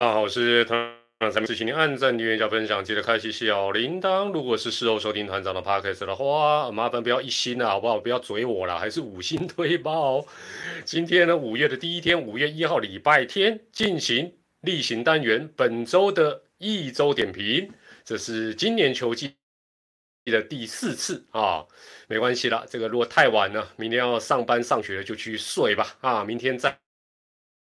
大家好，我是团长陈志请您按赞、订阅、加分享，记得开启小铃铛。如果是事后收听团长的 podcast 的话，麻烦不要一星啊，好不好？不要嘴我了，还是五星推吧。今天呢，五月的第一天，五月一号礼拜天，进行例行单元本周的一周点评。这是今年球季的第四次啊，没关系啦，这个如果太晚了，明天要上班上学了，就去睡吧啊，明天再。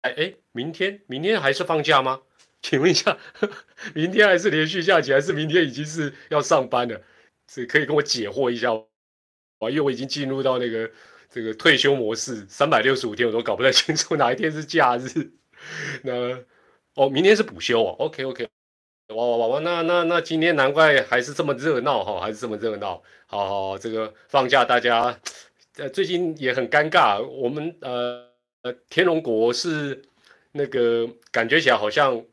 哎哎，明天明天还是放假吗？请问一下，明天还是连续假期，还是明天已经是要上班了？这可以跟我解惑一下啊，因为我已经进入到那个这个退休模式，三百六十五天我都搞不太清楚哪一天是假日。那哦，明天是补休哦。OK OK，哇哇哇哇，那那那今天难怪还是这么热闹哈，还是这么热闹。好好，这个放假大家呃最近也很尴尬，我们呃。天龙国是那个感觉起来好像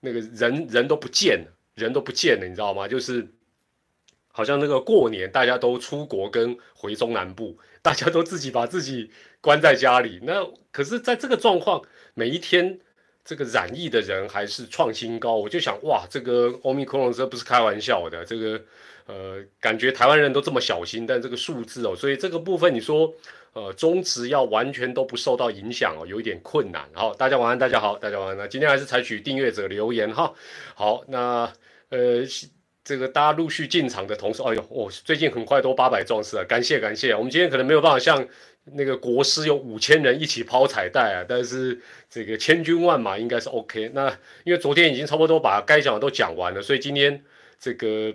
那个人人都不见了，人都不见了，你知道吗？就是好像那个过年大家都出国跟回中南部，大家都自己把自己关在家里。那可是在这个状况，每一天这个染疫的人还是创新高。我就想，哇，这个欧米克隆这不是开玩笑的。这个呃，感觉台湾人都这么小心，但这个数字哦，所以这个部分你说。呃，中职要完全都不受到影响哦，有一点困难。好，大家晚安，大家好，大家晚安。那今天还是采取订阅者留言哈。好，那呃，这个大家陆续进场的同时，哎呦，哦，最近很快都八百壮士了，感谢感谢。我们今天可能没有办法像那个国师有五千人一起抛彩带啊，但是这个千军万马应该是 OK。那因为昨天已经差不多把该讲的都讲完了，所以今天这个。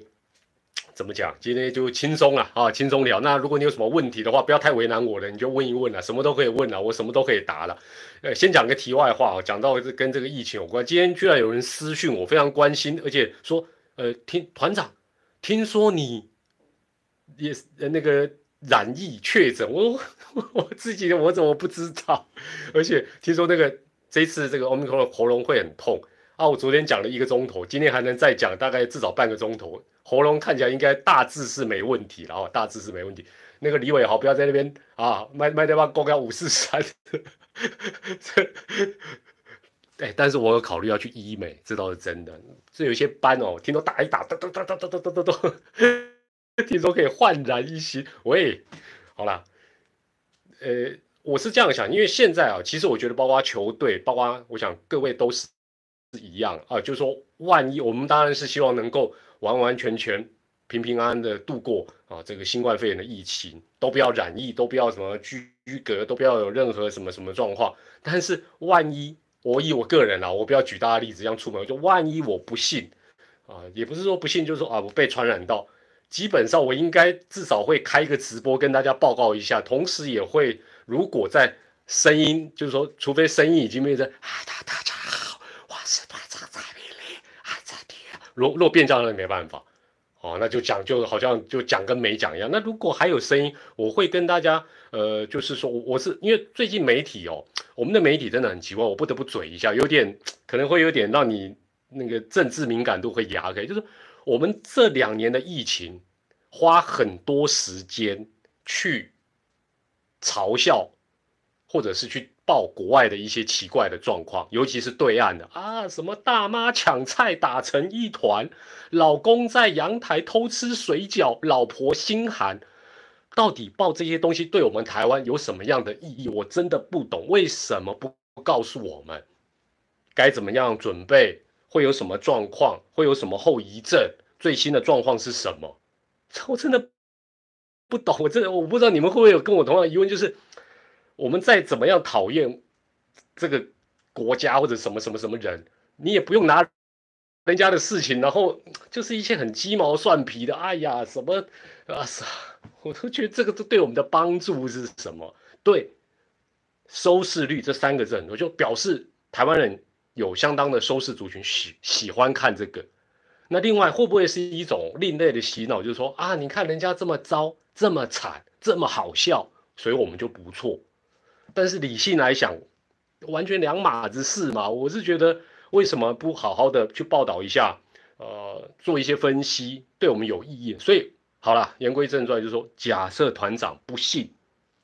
怎么讲？今天就轻松了啊，轻松聊。那如果你有什么问题的话，不要太为难我了，你就问一问了，什么都可以问了，我什么都可以答了。呃，先讲个题外话啊，讲到这跟这个疫情有关。今天居然有人私讯我，非常关心，而且说，呃，听团长，听说你也呃那个染疫确诊，我 我自己我怎么不知道？而且听说那个这次这个欧米克的喉咙会很痛啊，我昨天讲了一个钟头，今天还能再讲大概至少半个钟头。喉咙看起来应该大致是没问题了哦，大致是没问题。那个李伟豪不要在那边啊，卖卖掉吧，公交五四三。哎，但是我有考虑要去医美，这倒是真的。这有些斑哦，听说打一打，哒哒哒哒哒哒哒哒，听说可以焕然一新。喂，好了，呃，我是这样想，因为现在啊，其实我觉得包括球队，包括我想各位都是是一样啊，就是说，万一我们当然是希望能够。完完全全平平安安的度过啊，这个新冠肺炎的疫情都不要染疫，都不要什么居隔，都不要有任何什么什么状况。但是万一我以我个人啊，我不要举大家例子，这样出门就万一我不信啊，也不是说不信，就是说啊，我被传染到，基本上我应该至少会开一个直播跟大家报告一下，同时也会如果在声音，就是说，除非声音已经变成啊，家好，我是团长蔡明礼啊，这里。若若变这样，那没办法，哦，那就讲就好像就讲跟没讲一样。那如果还有声音，我会跟大家，呃，就是说，我是因为最近媒体哦，我们的媒体真的很奇怪，我不得不嘴一下，有点可能会有点让你那个政治敏感度会压开。就是我们这两年的疫情，花很多时间去嘲笑，或者是去。报国外的一些奇怪的状况，尤其是对岸的啊，什么大妈抢菜打成一团，老公在阳台偷吃水饺，老婆心寒。到底报这些东西对我们台湾有什么样的意义？我真的不懂，为什么不告诉我们该怎么样准备？会有什么状况？会有什么后遗症？最新的状况是什么？我真的不懂，我真的我不知道你们会不会有跟我同样的疑问，就是。我们再怎么样讨厌这个国家或者什么什么什么人，你也不用拿人家的事情，然后就是一些很鸡毛蒜皮的，哎呀，什么啊啥，我都觉得这个都对我们的帮助是什么？对收视率这三个字，我就表示台湾人有相当的收视族群喜喜欢看这个。那另外会不会是一种另类的洗脑？就是说啊，你看人家这么糟、这么惨、这么好笑，所以我们就不错。但是理性来想，完全两码子事嘛。我是觉得，为什么不好好的去报道一下，呃，做一些分析，对我们有意义。所以好了，言归正传，就是说，假设团长不幸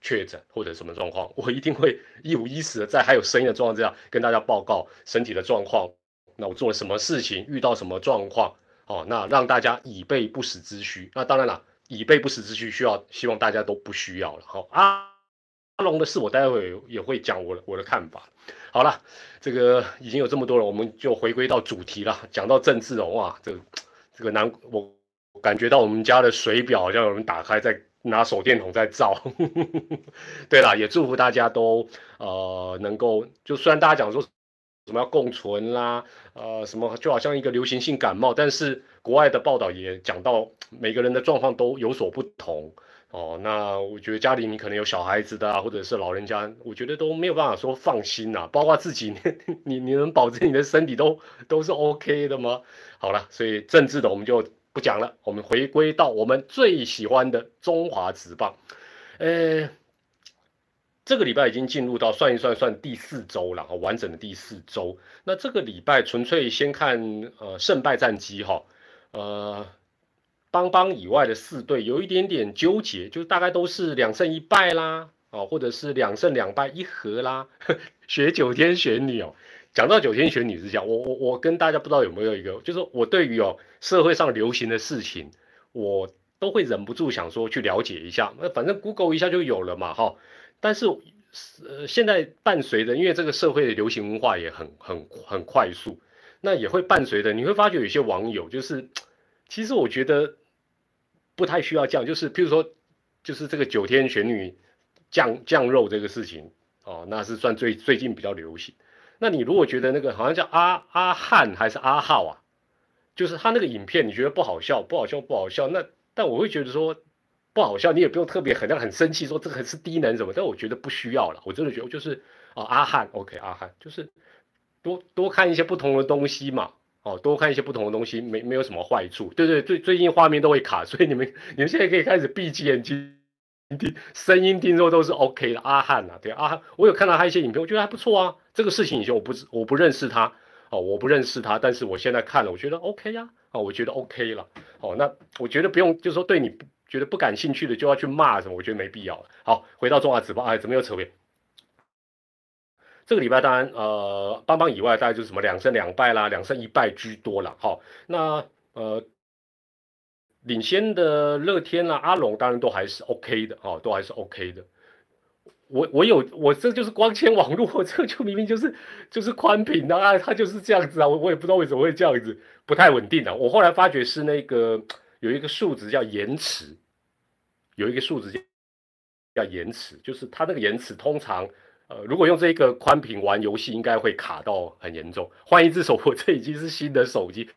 确诊或者什么状况，我一定会一五一十的在还有声音的状况之下跟大家报告身体的状况那我做了什么事情，遇到什么状况，哦，那让大家以备不时之需。那当然了，以备不时之需需要，希望大家都不需要了。好，阿阿阿龙的事，我待会也会讲我我的看法。好了，这个已经有这么多了，我们就回归到主题了。讲到政治哦，哇，这个这个难，我感觉到我们家的水表好像有人打开，在拿手电筒在照。对了，也祝福大家都呃能够，就虽然大家讲说什么要共存啦，呃什么就好像一个流行性感冒，但是国外的报道也讲到每个人的状况都有所不同。哦，那我觉得家里你可能有小孩子的啊，或者是老人家，我觉得都没有办法说放心呐。包括自己，你你能保证你的身体都都是 OK 的吗？好了，所以政治的我们就不讲了，我们回归到我们最喜欢的中华职棒。呃，这个礼拜已经进入到算一算算第四周了，完整的第四周。那这个礼拜纯粹先看呃胜败战绩哈，呃。邦邦以外的四队有一点点纠结，就大概都是两胜一败啦，哦，或者是两胜两败一和啦。学九天玄女哦，讲到九天玄女是这样，我我我跟大家不知道有没有一个，就是我对于哦社会上流行的事情，我都会忍不住想说去了解一下。那反正 Google 一下就有了嘛，哈。但是呃现在伴随着，因为这个社会的流行文化也很很很快速，那也会伴随着，你会发觉有些网友就是，其实我觉得。不太需要降，就是譬如说，就是这个九天玄女降降肉这个事情哦，那是算最最近比较流行。那你如果觉得那个好像叫阿阿汉还是阿浩啊，就是他那个影片你觉得不好笑，不好笑，不好笑，那但我会觉得说不好笑，你也不用特别很像很生气说这个是低能什么，但我觉得不需要了，我真的觉得就是啊阿汉 OK 阿汉就是多多看一些不同的东西嘛。哦，多看一些不同的东西，没没有什么坏处。对对，最最近画面都会卡，所以你们你们现在可以开始闭起眼睛听，声音听说都是 OK 的。阿汉啊，对阿汉，我有看到他一些影片，我觉得还不错啊。这个事情以前我不我不认识他，哦，我不认识他，但是我现在看了，我觉得 OK 呀，哦，我觉得 OK 了。哦，那我觉得不用，就是说对你觉得不感兴趣的就要去骂什么，我觉得没必要了。好，回到中华纸报，哎，怎么又扯远？这个礼拜当然，呃，邦邦以外，大概就是什么两胜两败啦，两胜一败居多了。好，那呃，领先的乐天啦、阿龙当然都还是 OK 的，哦，都还是 OK 的。我我有我这就是光纤网络，这就明明就是就是宽频的啊，它就是这样子啊，我我也不知道为什么会这样子，不太稳定的。我后来发觉是那个有一个数值叫延迟，有一个数值叫叫延迟，就是它那个延迟通常。呃，如果用这个宽屏玩游戏，应该会卡到很严重。换一只手，我这已经是新的手机，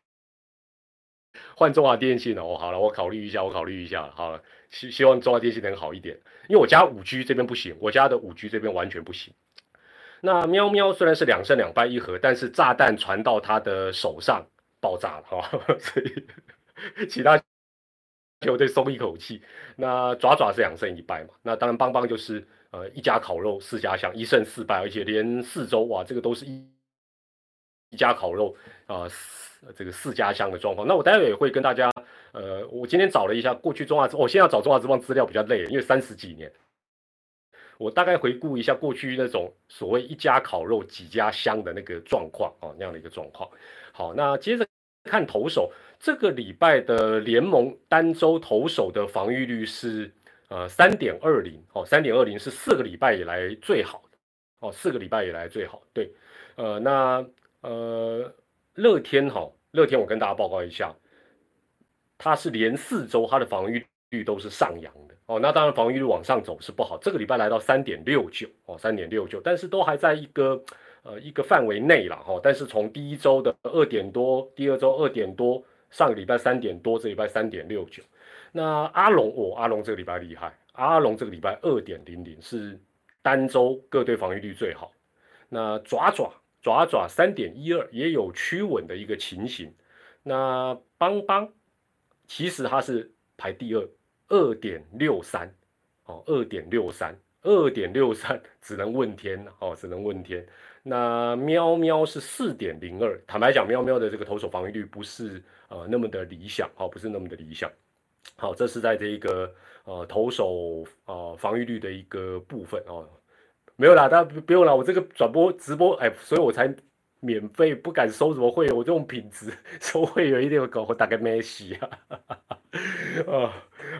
换中华电信了。哦，好了，我考虑一下，我考虑一下。好了，希希望中华电信能好一点，因为我家五 G 这边不行，我家的五 G 这边完全不行。那喵喵虽然是两胜两败一和，但是炸弹传到他的手上爆炸了哈，所以其他球队松一口气。那爪爪是两胜一败嘛？那当然邦邦就是。呃，一家烤肉四家香，一胜四败，而且连四周哇，这个都是一一家烤肉啊，这个四家香的状况。那我待会也会跟大家，呃，我今天找了一下过去中华，我现在要找中华之邦资料比较累，因为三十几年，我大概回顾一下过去那种所谓一家烤肉几家香的那个状况啊，那样的一个状况。好，那接着看投手，这个礼拜的联盟单周投手的防御率是。呃，三点二零哦，三点二零是四个礼拜以来最好的哦，四个礼拜以来最好。对，呃，那呃，乐天哈，乐天我跟大家报告一下，它是连四周它的防御率都是上扬的哦。那当然防御率往上走是不好，这个礼拜来到三点六九哦，三点六九，但是都还在一个呃一个范围内了哈。但是从第一周的二点多，第二周二点多，上个礼拜三点多，这礼拜三点六九。那阿龙，哦，阿龙这个礼拜厉害，阿龙这个礼拜二点零零是单周各队防御率最好。那爪爪爪爪三点一二也有趋稳的一个情形。那邦邦其实它是排第二，二点六三哦，二点六三，二点六三 只能问天哦，只能问天。那喵喵是四点零二，坦白讲，喵喵的这个投手防御率不是呃那么的理想哦，不是那么的理想。好，这是在这一个呃投手呃防御率的一个部分哦，没有啦，大家不用啦，我这个转播直播哎，所以我才免费不敢收什么会员，我这种品质 收会员一定会搞我大概没戏啊！啊，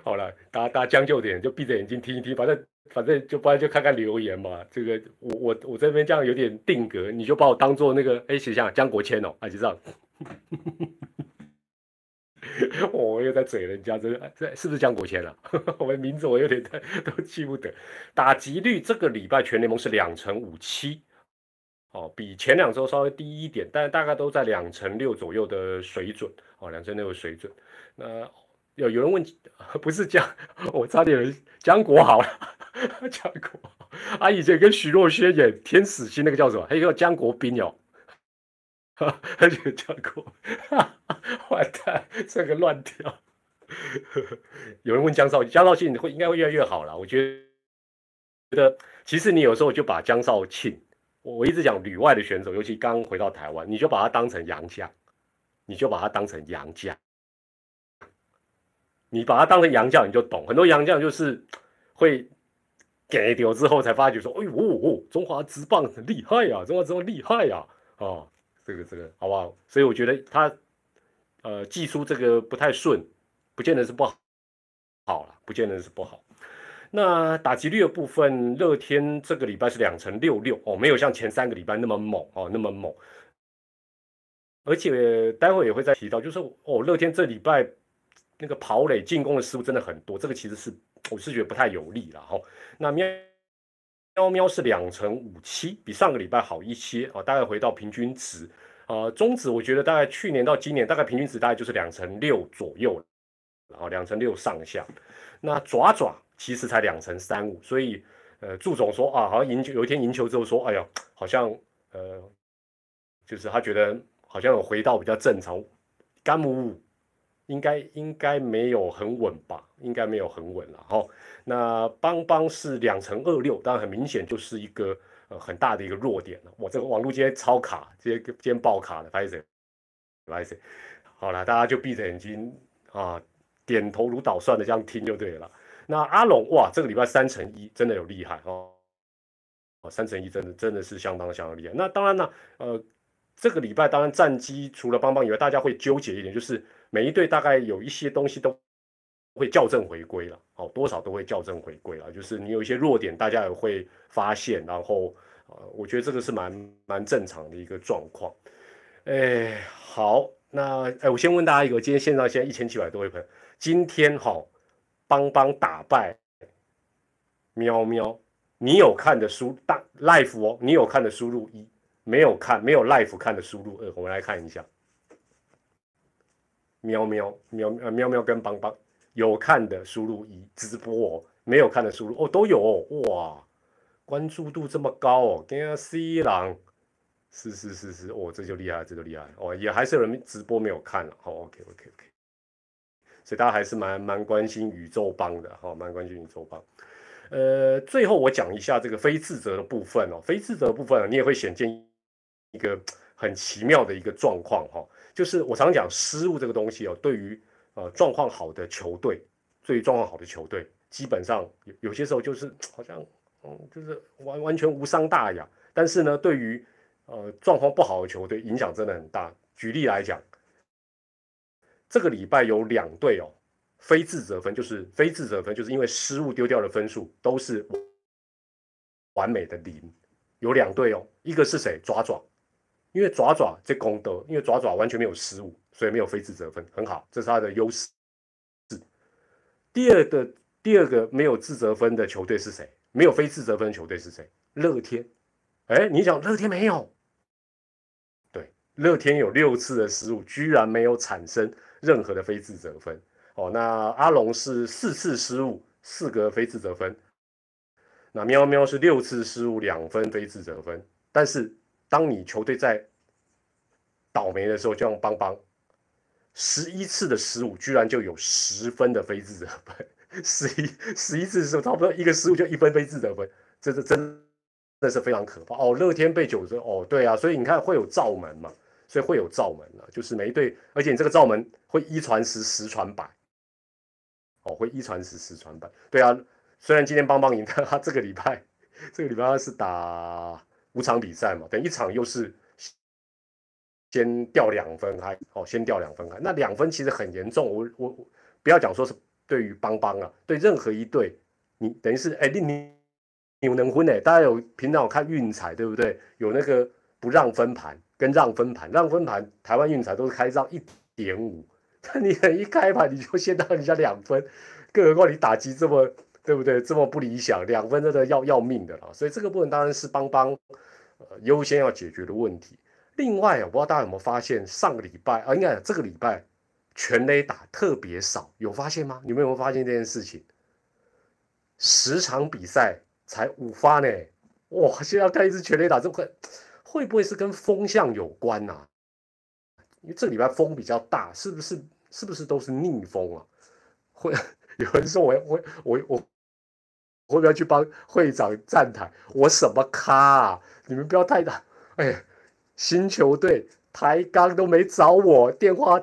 好了，大家大家将就点，就闭着眼睛听一听，反正反正就不然就看看留言嘛。这个我我我这边这样有点定格，你就把我当做那个哎，写下江国谦哦，啊就这样。我又在嘴人家，这这是不是江国谦啊？我的名字我有点都记不得。打击率这个礼拜全联盟是两成五七，哦，比前两周稍微低一点，但大概都在两成六左右的水准，哦，两成六的水准。那有有人问，不是江，我差点江国豪了，江国，啊，以前跟徐若瑄演天使心那个叫什么？还有江国斌哦。他就跳过，完蛋，这个乱跳。有人问江少，江少庆会应该会越来越好了。我觉得，觉得其实你有时候就把江少庆，我一直讲旅外的选手，尤其刚回到台湾，你就把他当成洋将，你就把他当成洋将，你把他当成洋将，你就懂。很多洋将就是会给丢之后才发觉说，哎呦，中华之棒很厉害呀，中华之棒厉害呀，哦。这个这个好不好？所以我觉得他，呃，技术这个不太顺，不见得是不好，好了，不见得是不好。那打击率的部分，乐天这个礼拜是两成六六哦，没有像前三个礼拜那么猛哦，那么猛。而且待会也会再提到，就是哦，乐天这礼拜那个跑垒进攻的失误真的很多，这个其实是我是觉得不太有利了哈。那喵。喵喵是两成五七，比上个礼拜好一些啊，大概回到平均值呃。中指我觉得大概去年到今年大概平均值大概就是两成六左右，然后两成六上下。那爪爪其实才两成三五，所以呃，祝总说啊，好像赢球有一天赢球之后说，哎呀，好像呃，就是他觉得好像有回到比较正常，干母应该应该没有很稳吧，应该没有很稳了哈。那邦邦是两成二六，当然很明显就是一个呃很大的一个弱点了。我这个网络今天超卡，今天今天爆卡了，不好意思，不好意思。好了，大家就闭着眼睛啊，点头如捣蒜的这样听就对了。那阿龙哇，这个礼拜三乘一真的有厉害哦，哦三乘一真的真的是相当相当厉害。那当然呢，呃这个礼拜当然战机除了邦邦以外，大家会纠结一点就是。每一队大概有一些东西都会校正回归了，哦，多少都会校正回归了。就是你有一些弱点，大家也会发现，然后呃，我觉得这个是蛮蛮正常的一个状况。哎，好，那哎，我先问大家一个，今天线上现在一千七百多位朋友，今天哈邦邦打败喵喵，你有看的输大 life 哦，你有看的输入一，没有看没有 life 看的输入二，我们来看一下。喵喵喵呃喵喵跟邦邦有看的输入一直播哦，没有看的输入哦都有哦哇，关注度这么高哦，跟 C 一郎是是是是哦这就厉害这就厉害哦也还是有人直播没有看了好 OK OK OK，所以大家还是蛮蛮关心宇宙帮的哈蛮关心宇宙帮，呃最后我讲一下这个非自责的部分哦非自责部分你也会显见一个很奇妙的一个状况哈。就是我常讲失误这个东西哦，对于呃状况好的球队，对于状况好的球队，基本上有有些时候就是 好像嗯，就是完完全无伤大雅。但是呢，对于呃状况不好的球队，影响真的很大。举例来讲，这个礼拜有两队哦，非自责分就是非自责分，就是因为失误丢掉的分数都是完美的零，有两队哦，一个是谁？爪爪。因为爪爪这功德，因为爪爪完全没有失误，所以没有非自责分，很好，这是他的优势。第二个第二个没有自责分的球队是谁？没有非自责分球队是谁？乐天。哎，你讲乐天没有？对，乐天有六次的失误，居然没有产生任何的非自责分。哦，那阿龙是四次失误，四个非自责分。那喵喵是六次失误，两分非自责分，但是。当你球队在倒霉的时候，就像邦邦，十一次的失误，居然就有十分的非自责分。十一十一次的时候，差不多一个失误就一分非自责分，这是真的是非常可怕哦。乐天被九折哦，对啊，所以你看会有罩门嘛，所以会有罩门了，就是每一队，而且你这个罩门会一传十，十传百，哦，会一传十，十传百。对啊，虽然今天邦邦赢，但他这个礼拜，这个礼拜是打。五场比赛嘛，等一场又是先掉两分开，哦，先掉两分开。那两分其实很严重，我我不要讲说是对于邦邦啊，对任何一队，你等于是哎你你你能分哎，大家有平常有看运彩对不对？有那个不让分盘跟让分盘，让分盘台湾运彩都是开让一点五，那你一开盘你就先到人家两分，更何况你打击这么对不对？这么不理想，两分真的要要命的了。所以这个部分当然是邦邦呃优先要解决的问题。另外，我不知道大家有没有发现，上个礼拜啊，应该这个礼拜全垒打特别少，有发现吗？你们有没有发现这件事情？十场比赛才五发呢，哇！现在看一支全垒打，这会会不会是跟风向有关呐？因为这礼拜风比较大，是不是？是不是都是逆风啊？会 有人说我我我我会不会去帮会长站台？我什么咖啊？你们不要太大，哎。新球队台钢都没找我电话，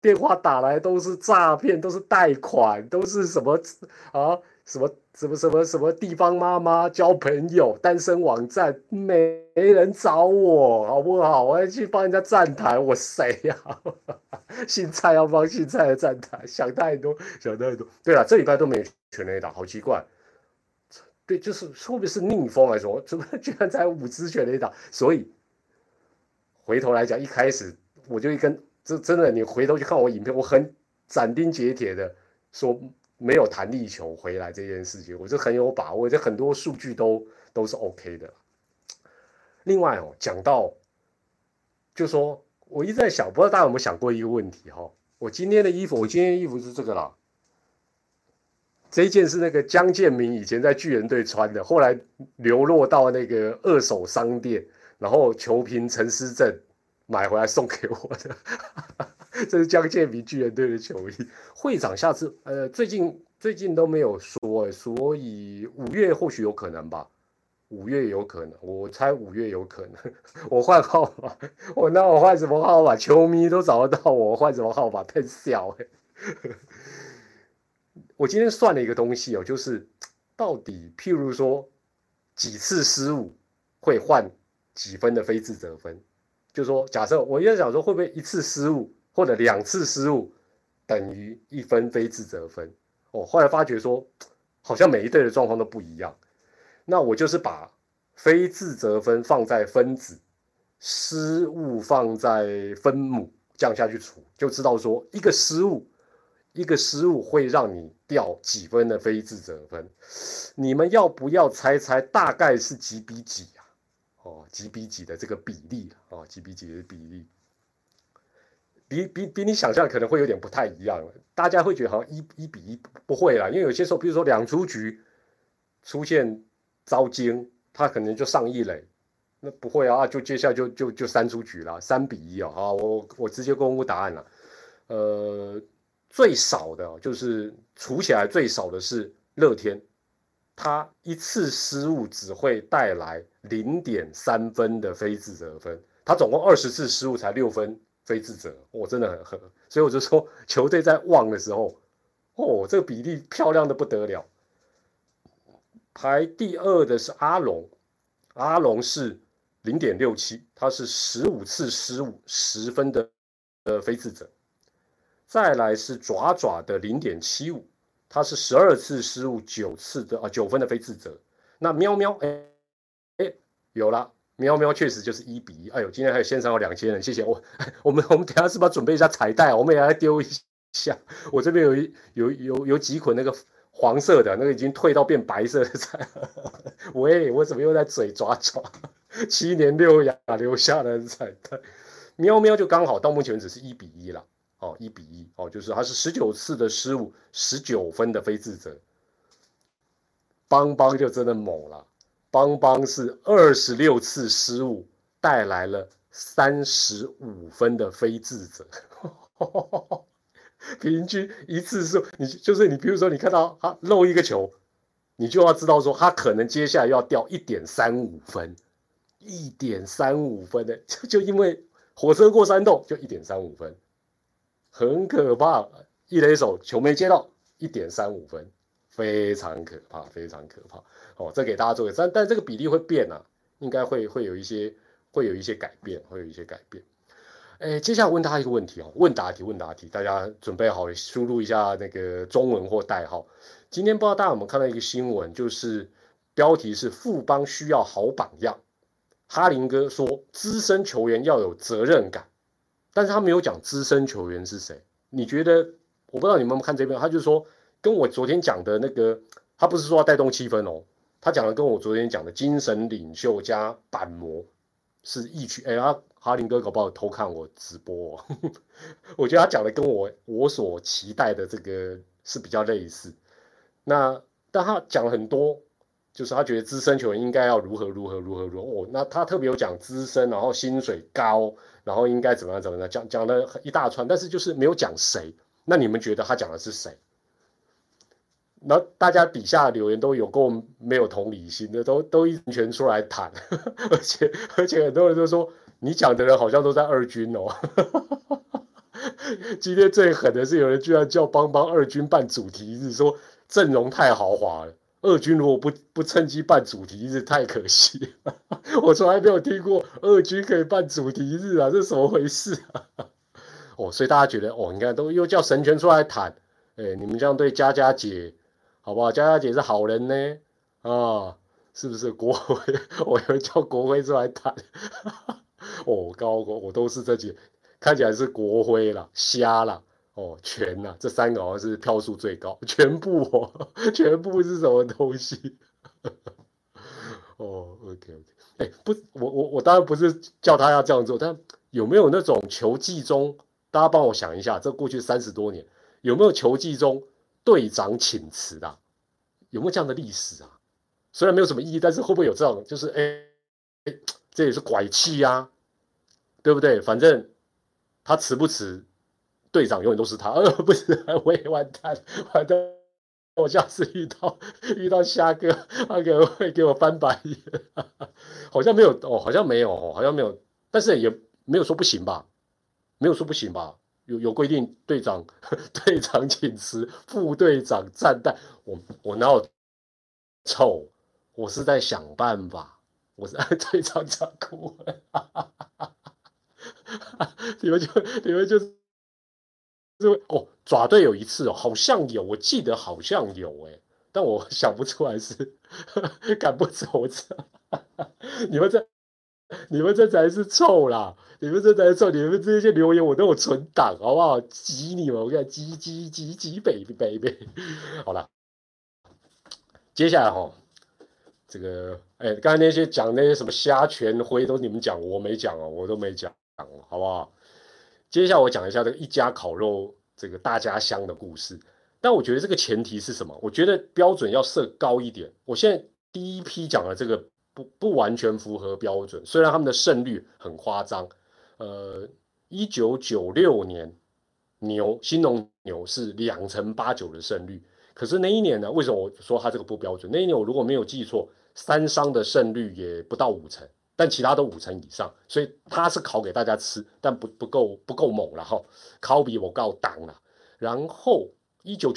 电话打来都是诈骗，都是贷款，都是什么啊？什么什么什么什么地方妈妈交朋友，单身网站没人找我，好不好？我要去帮人家站台，我谁呀？姓蔡要帮姓蔡的站台，想太多，想太多。对了，这礼拜都没全垒打，好奇怪。对，就是特别是逆风来说，怎么居然才五支全垒打？所以。回头来讲，一开始我就一跟这真的，你回头去看我影片，我很斩钉截铁的说没有弹力球回来这件事情，我就很有把握，这很多数据都都是 OK 的。另外哦，讲到就说我一直在想，不知道大家有没有想过一个问题哈？我今天的衣服，我今天衣服是这个啦，这一件是那个江建明以前在巨人队穿的，后来流落到那个二手商店。然后球评陈思正买回来送给我的，这是江建民巨人队的球衣。会长下次呃最近最近都没有说，所以五月或许有可能吧，五月有可能，我猜五月有可能。我换号码，我那我换什么号码？球迷都找得到我换什么号码？太小哎！我今天算了一个东西哦，就是到底譬如说几次失误会换。几分的非自责分，就说假设我在想说会不会一次失误或者两次失误等于一分非自责分？哦，后来发觉说好像每一队的状况都不一样。那我就是把非自责分放在分子，失误放在分母，降下去除，就知道说一个失误，一个失误会让你掉几分的非自责分。你们要不要猜猜大概是几比几啊？哦，几比几的这个比例哦，几比几的比例，比比比你想象可能会有点不太一样。大家会觉得好像一一比一不会啦，因为有些时候，比如说两出局出现招惊，他可能就上一垒，那不会啊，就接下来就就就三出局了，三比一哦。好，我我直接公布答案了。呃，最少的就是除起来最少的是乐天。他一次失误只会带来零点三分的非自责分，他总共二十次失误才六分非自责，我真的很很，所以我就说球队在旺的时候，哦，这个比例漂亮的不得了。排第二的是阿龙，阿龙是零点六七，他是十五次失误十分的呃非自责，再来是爪爪的零点七五。他是十二次失误九次的啊九分的非自责，那喵喵哎哎有了喵喵确实就是一比一，哎呦今天还有线上有两千人，谢谢我我们我们等下是不是要准备一下彩带？我们也来丢一下，我这边有一有有有几捆那个黄色的那个已经退到变白色的彩，喂我怎么又在嘴爪爪？七年六亚留下的彩带，喵喵就刚好到目前为止是一比一了。哦，一比一哦，就是他是十九次的失误，十九分的非自责。邦邦就真的猛了，邦邦是二十六次失误，带来了三十五分的非自责。平均一次是，你就是你，比如说你看到他漏一个球，你就要知道说他可能接下来要掉一点三五分，一点三五分的，就 就因为火车过山洞就一点三五分。很可怕，一垒手球没接到，一点三五分，非常可怕，非常可怕。哦，这给大家做个，但但这个比例会变啊，应该会会有一些会有一些改变，会有一些改变。哎，接下来问大家一个问题哦，问答题，问答题，大家准备好输入一下那个中文或代号。今天不知道大家有没有看到一个新闻，就是标题是“富邦需要好榜样”。哈林哥说，资深球员要有责任感，但是他没有讲资深球员是谁。你觉得？我不知道你们有没有看这边，他就说跟我昨天讲的那个，他不是说要带动气氛哦，他讲的跟我昨天讲的精神领袖加板模是异曲。哎呀，哈林哥搞不好偷看我直播哦，我觉得他讲的跟我我所期待的这个是比较类似。那但他讲了很多，就是他觉得资深球员应该要如何如何如何如何哦。那他特别有讲资深，然后薪水高，然后应该怎么样怎么样，讲讲了一大串，但是就是没有讲谁。那你们觉得他讲的是谁？然后大家底下留言都有够没有同理心的，都都一拳出来谈，而且而且很多人都说你讲的人好像都在二军哦。今天最狠的是有人居然叫帮帮二军办主题日，说阵容太豪华了，二军如果不不趁机办主题日，太可惜。我从来没有听过二军可以办主题日啊，这是怎么回事啊？哦，所以大家觉得哦，你看都又叫神权出来谈，哎，你们这样对佳佳姐，好不好？佳佳姐是好人呢，啊，是不是？国徽，我要叫国徽出来谈，哦，高国，我都是这几，看起来是国徽了，瞎了，哦，全了，这三个好像是票数最高，全部哦，全部是什么东西？哦，OK OK，哎，不，我我我当然不是叫他要这样做，但有没有那种球技中？大家帮我想一下，这过去三十多年有没有球技中队长请辞的？有没有这样的历史啊？虽然没有什么意义，但是会不会有这种？就是哎，这也是拐气呀，对不对？反正他辞不辞，队长永远都是他。呃，不是，我也完蛋，完蛋！我下次遇到遇到虾哥，他可能会给我翻白眼。好像没有哦，好像没有哦，好像没有，但是也没有说不行吧？没有说不行吧？有有规定，队长 队长请辞，副队长暂代。我我哪有臭？我是在想办法。我是 队长长哭了。你们就你们就是哦，爪队有一次哦，好像有，我记得好像有哎，但我想不出来是赶不走这。你们这。你们这才是臭啦！你们这才是臭！你们这些留言我都有存档，好不好？挤你们！我看挤挤挤挤北北北。好了，接下来哈，这个哎，刚才那些讲那些什么虾全灰都你们讲，我没讲哦，我都没讲，好不好？接下来我讲一下这个一家烤肉这个大家乡的故事。但我觉得这个前提是什么？我觉得标准要设高一点。我现在第一批讲的这个。不不完全符合标准，虽然他们的胜率很夸张，呃，一九九六年牛新农牛是两成八九的胜率，可是那一年呢，为什么我说他这个不标准？那一年我如果没有记错，三商的胜率也不到五成，但其他都五成以上，所以他是烤给大家吃，但不不够不够猛了哈，烤比我告挡了。然后一九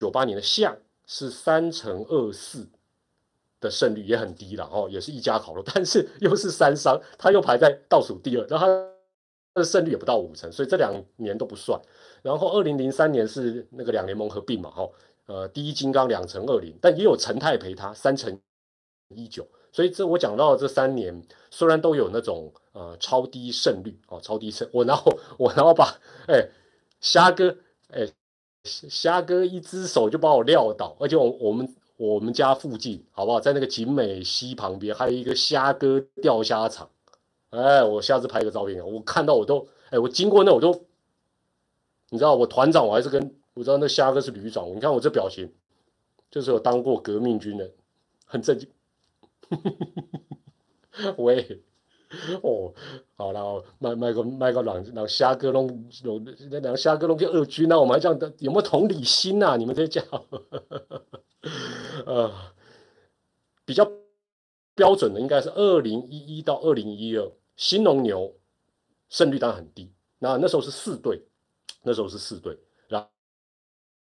九八年的象是三成二四。的胜率也很低了哦，也是一家烤肉，但是又是三商，他又排在倒数第二，然后他的胜率也不到五成，所以这两年都不算。然后二零零三年是那个两联盟合并嘛，哈，呃，第一金刚两成二零，但也有陈泰陪他三成一九，所以这我讲到这三年虽然都有那种呃超低胜率哦，超低胜，我然后我然后把哎虾哥哎虾哥一只手就把我撂倒，而且我我们。我们家附近好不好？在那个景美溪旁边，还有一个虾哥钓虾场。哎，我下次拍个照片，我看到我都，哎，我经过那我都，你知道我团长，我还是跟我知道那虾哥是旅长。你看我这表情，就是有当过革命军人，很震惊。喂。哦，好了，卖卖个卖个两两虾哥弄弄那两虾哥弄就二军那我们还这样的有没有同理心呐？你们这叫 呃比较标准的应该是二零一一到二零一二新农牛胜率当然很低，那那时候是四队，那时候是四队，然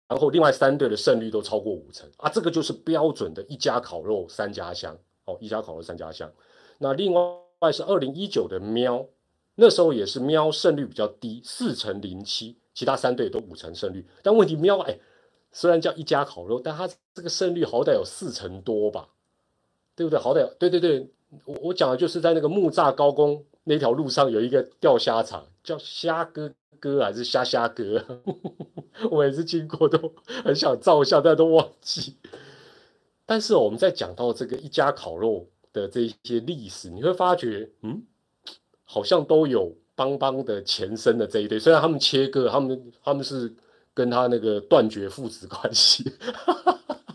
然后另外三队的胜率都超过五成啊，这个就是标准的一家烤肉三家香哦，一家烤肉三家香，那另外。外是二零一九的喵，那时候也是喵胜率比较低，四成零七，其他三队都五成胜率。但问题喵哎，虽然叫一家烤肉，但它这个胜率好歹有四成多吧，对不对？好歹对对对，我我讲的就是在那个木栅高工那条路上有一个钓虾场，叫虾哥哥还是虾虾哥？我每次经过都很想照相，但都忘记。但是我们在讲到这个一家烤肉的这些历史，你会发觉，嗯。好像都有邦邦的前身的这一对，虽然他们切割，他们他们是跟他那个断绝父子关系，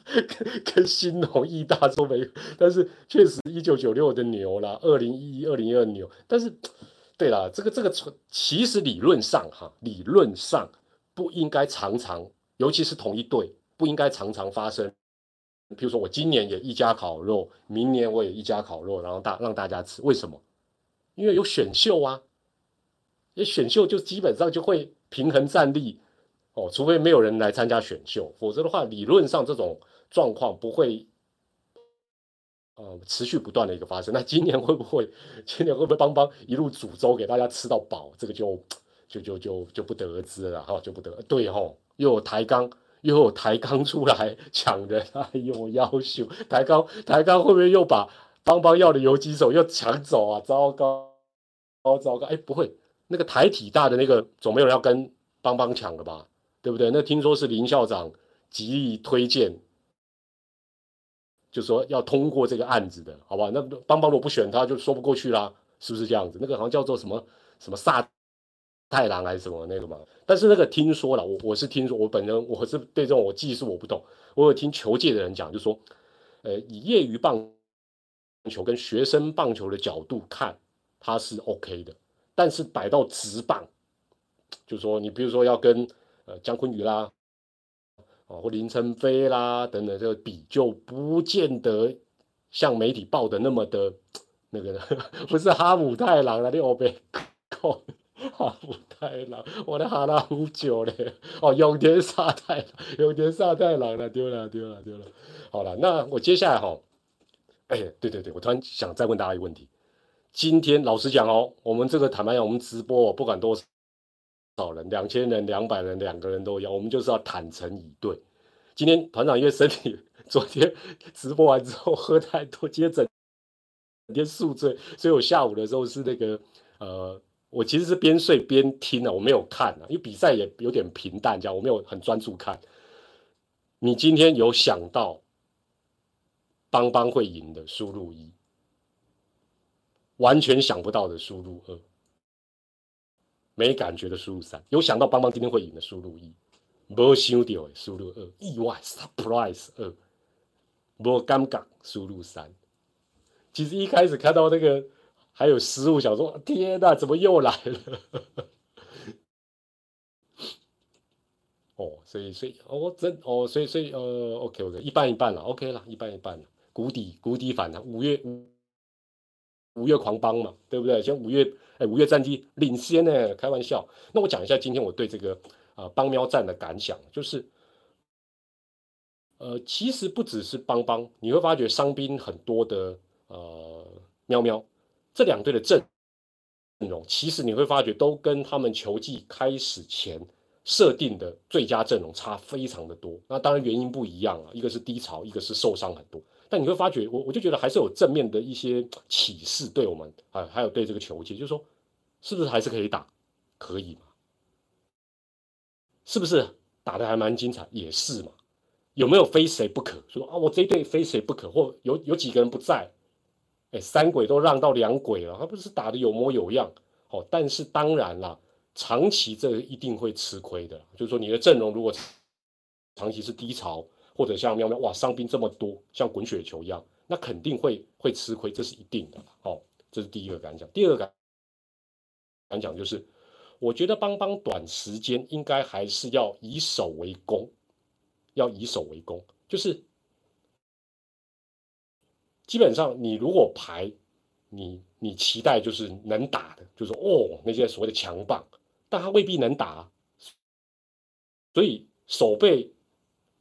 跟跟新农义大都没有，但是确实一九九六的牛啦，二零一一二零一二牛，但是对啦，这个这个其实理论上哈，理论上不应该常常，尤其是同一对，不应该常常发生。比如说我今年也一家烤肉，明年我也一家烤肉，然后大让大家吃，为什么？因为有选秀啊，也选秀就基本上就会平衡战力哦，除非没有人来参加选秀，否则的话，理论上这种状况不会呃持续不断的一个发生。那今年会不会？今年会不会邦邦一路煮粥给大家吃到饱？这个就 就就就就不得而知了哈，就不得对哈，又有抬杠，又有抬杠出来抢人，哎呦，要求抬杠抬杠会不会又把邦邦要的游击手又抢走啊？糟糕！哦，糟糕！哎，不会，那个台体大的那个总没有人要跟邦邦抢了吧？对不对？那听说是林校长极力推荐，就说要通过这个案子的，好吧？那邦邦如果不选他，就说不过去啦，是不是这样子？那个好像叫做什么什么萨太郎还是什么那个嘛？但是那个听说了，我我是听说，我本人我是对这种我技术我不懂，我有听球界的人讲，就说，呃，以业余棒球跟学生棒球的角度看。他是 OK 的，但是摆到直棒，就说你比如说要跟呃姜昆宇啦，哦或林晨飞啦等等这个比，就不见得像媒体报的那么的 那个，不是哈姆太郎了，你我被 靠 哈姆太郎，我的哈拉好久嘞，哦永田沙太郎，永田沙太郎了，丢了丢了丢了，好了，那我接下来哈，哎对对对，我突然想再问大家一个问题。今天老实讲哦，我们这个坦白讲，我们直播哦不管多少人，两千人、两百人，两个人都要，我们就是要坦诚以对。今天团长因为身体，昨天直播完之后喝太多，今天整整天宿醉，所以我下午的时候是那个呃，我其实是边睡边听的，我没有看啊，因为比赛也有点平淡，这样我没有很专注看。你今天有想到邦邦会赢的，输入一。完全想不到的输入二，没感觉的输入三，有想到邦邦今天会赢的输入一，没想到的输入二，意外 surprise 二，没尴尬输入三。其实一开始看到那个还有失误，想说天哪，怎么又来了？哦，所以所以哦真哦，所以所以呃，OK OK，一半一半了，OK 了，一半一半了，谷底谷底反弹，五月五。五月狂帮嘛，对不对？像五月，哎，五月战绩领先呢，开玩笑。那我讲一下今天我对这个啊帮喵战的感想，就是，呃，其实不只是帮帮，你会发觉伤兵很多的呃喵喵，这两队的阵容，其实你会发觉都跟他们球季开始前设定的最佳阵容差非常的多。那当然原因不一样啊，一个是低潮，一个是受伤很多。但你会发觉，我我就觉得还是有正面的一些启示，对我们啊，还有对这个球技，就是说，是不是还是可以打，可以吗？是不是打的还蛮精彩？也是嘛？有没有非谁不可？说啊，我这一队非谁不可，或有有几个人不在，哎，三鬼都让到两鬼了，他不是打的有模有样？哦，但是当然啦，长期这一定会吃亏的，就是说你的阵容如果长期是低潮。或者像喵喵哇，伤兵这么多，像滚雪球一样，那肯定会会吃亏，这是一定的。哦，这是第一个感想。第二个感感想就是，我觉得邦邦短时间应该还是要以守为攻，要以守为攻，就是基本上你如果排，你你期待就是能打的，就是哦那些所谓的强棒，但他未必能打，所以守备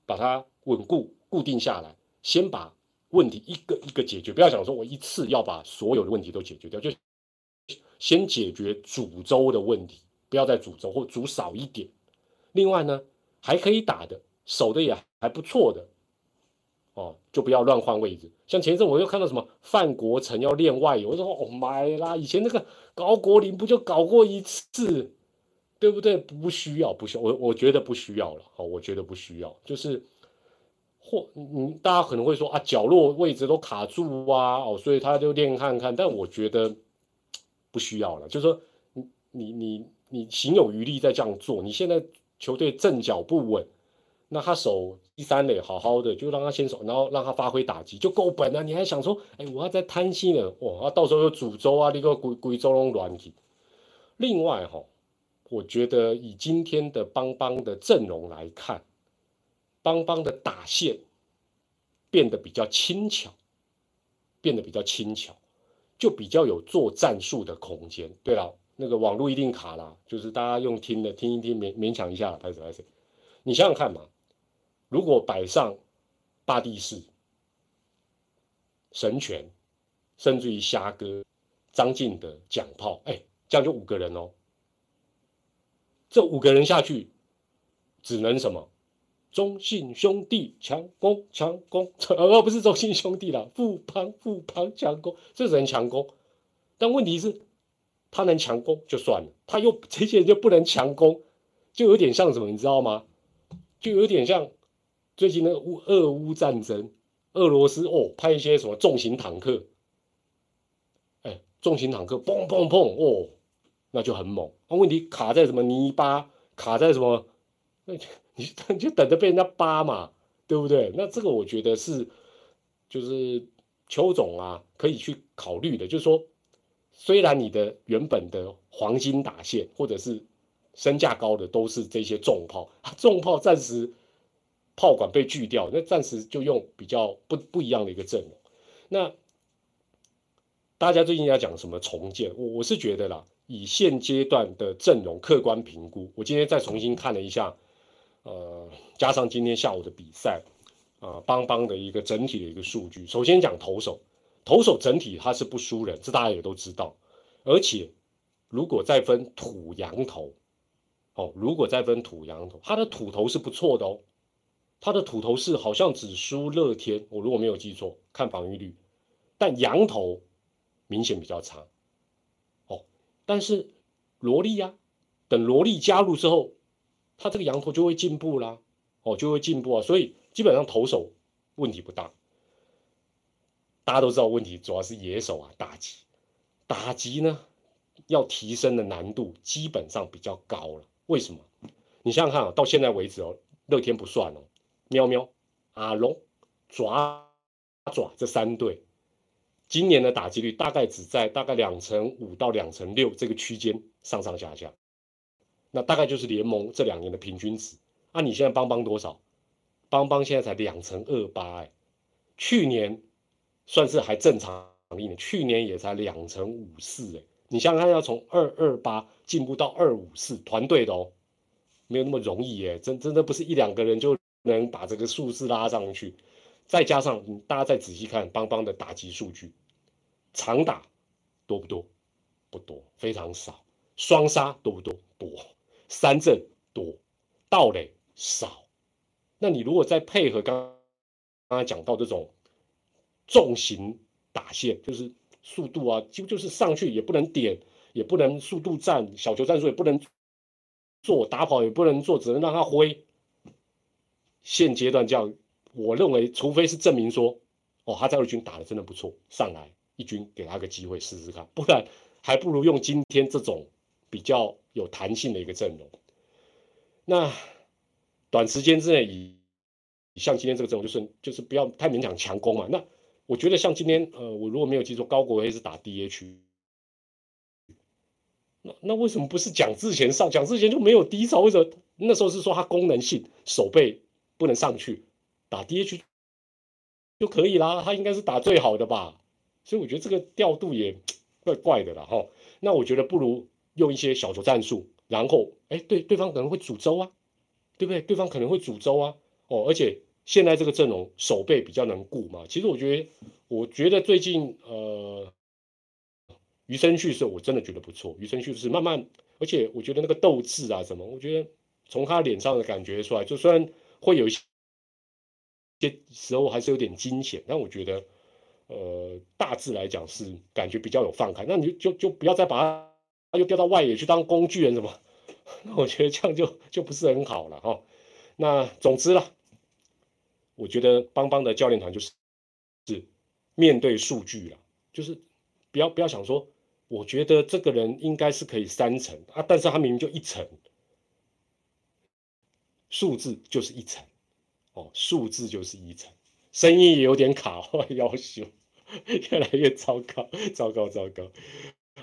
把它。稳固固定下来，先把问题一个一个解决，不要想说我一次要把所有的问题都解决掉。就先解决主轴的问题，不要再主轴或主少一点。另外呢，还可以打的，守的也还不错的，哦，就不要乱换位置。像前一阵我又看到什么范国成要练外援，我说哦买啦，以前那个高国林不就搞过一次，对不对？不需要，不需要，我我觉得不需要了。哦，我觉得不需要，就是或嗯，大家可能会说啊，角落位置都卡住啊，哦，所以他就练看看。但我觉得不需要了，就是说你你你你行有余力再这样做，你现在。球队阵脚不稳，那他守第三垒好好的，就让他先守，然后让他发挥打击就够本了。你还想说，哎，我要再贪心了，哇，到时候有诅咒啊，那个鬼鬼州龙软体。另外哈，我觉得以今天的邦邦的阵容来看，邦邦的打线变得比较轻巧，变得比较轻巧，就比较有做战术的空间。对了。那个网络一定卡了，就是大家用听的听一听，勉勉强一下，拍谁拍谁。你想想看嘛，如果摆上巴蒂士、神权，甚至于虾哥、张晋德、蒋炮，哎，这样就五个人哦。这五个人下去，只能什么？中信兄弟强攻强攻，而 不是中信兄弟了，富邦富邦强攻，这只能强攻。但问题是。他能强攻就算了，他又这些人就不能强攻，就有点像什么，你知道吗？就有点像最近那个乌俄乌战争，俄罗斯哦派一些什么重型坦克，哎，重型坦克砰砰砰哦，那就很猛。那问题卡在什么泥巴，卡在什么？那你就等着被人家扒嘛，对不对？那这个我觉得是就是邱总啊可以去考虑的，就是说。虽然你的原本的黄金打线或者是身价高的都是这些重炮，重炮暂时炮管被锯掉，那暂时就用比较不不一样的一个阵容。那大家最近要讲什么重建？我我是觉得啦，以现阶段的阵容客观评估，我今天再重新看了一下，呃，加上今天下午的比赛，啊，邦邦的一个整体的一个数据。首先讲投手。投手整体他是不输人，这大家也都知道。而且如果再分土洋头，哦，如果再分土洋头，他的土头是不错的哦。他的土头是好像只输乐天，我如果没有记错，看防御率。但羊头明显比较差。哦，但是萝莉呀，等萝莉加入之后，他这个羊头就会进步啦。哦，就会进步啊。所以基本上投手问题不大。大家都知道，问题主要是野手啊，打击，打击呢要提升的难度基本上比较高了。为什么？你想想看啊，到现在为止哦，乐天不算哦，喵喵、阿龙、爪爪这三队，今年的打击率大概只在大概两成五到两成六这个区间上上下下，那大概就是联盟这两年的平均值。啊，你现在邦邦多少？邦邦现在才两成二八哎，去年。算是还正常一点，去年也才两成五四哎，你想想看，要从二二八进步到二五四，团队的哦，没有那么容易哎，真真的不是一两个人就能把这个数字拉上去。再加上大家再仔细看邦邦的打击数据，长打多不多？不多，非常少。双杀多不多？多。三振多，盗垒少。那你如果再配合刚刚才讲到这种。重型打线就是速度啊，几乎就是上去也不能点，也不能速度战，小球战术也不能做，打跑也不能做，只能让他挥。现阶段这样，我认为除非是证明说，哦，他在二军打的真的不错，上来一军给他个机会试试看，不然还不如用今天这种比较有弹性的一个阵容。那短时间之内以像今天这个阵容，就是就是不要太勉强强攻嘛，那。我觉得像今天，呃，我如果没有记错，高国辉是打 DH，那那为什么不是蒋志贤上？蒋志贤就没有低潮，为什么那时候是说他功能性手背不能上去打 DH 就可以啦？他应该是打最好的吧？所以我觉得这个调度也怪怪的了哈。那我觉得不如用一些小球战术，然后哎，对，对方可能会煮粥啊，对不对？对方可能会煮粥啊，哦，而且。现在这个阵容守备比较能顾嘛？其实我觉得，我觉得最近呃，余生旭是我真的觉得不错，余生旭是慢慢，而且我觉得那个斗志啊什么，我觉得从他脸上的感觉出来，就虽然会有一些时候还是有点惊险，但我觉得呃大致来讲是感觉比较有放开，那你就就就不要再把他又调到外野去当工具人什么，那我觉得这样就就不是很好了哈。那总之了，我觉得邦邦的教练团就是是面对数据了，就是不要不要想说。我觉得这个人应该是可以三层啊，但是他明明就一层，数字就是一层，哦，数字就是一层，声音也有点卡，要修越来越糟糕，糟糕糟糕。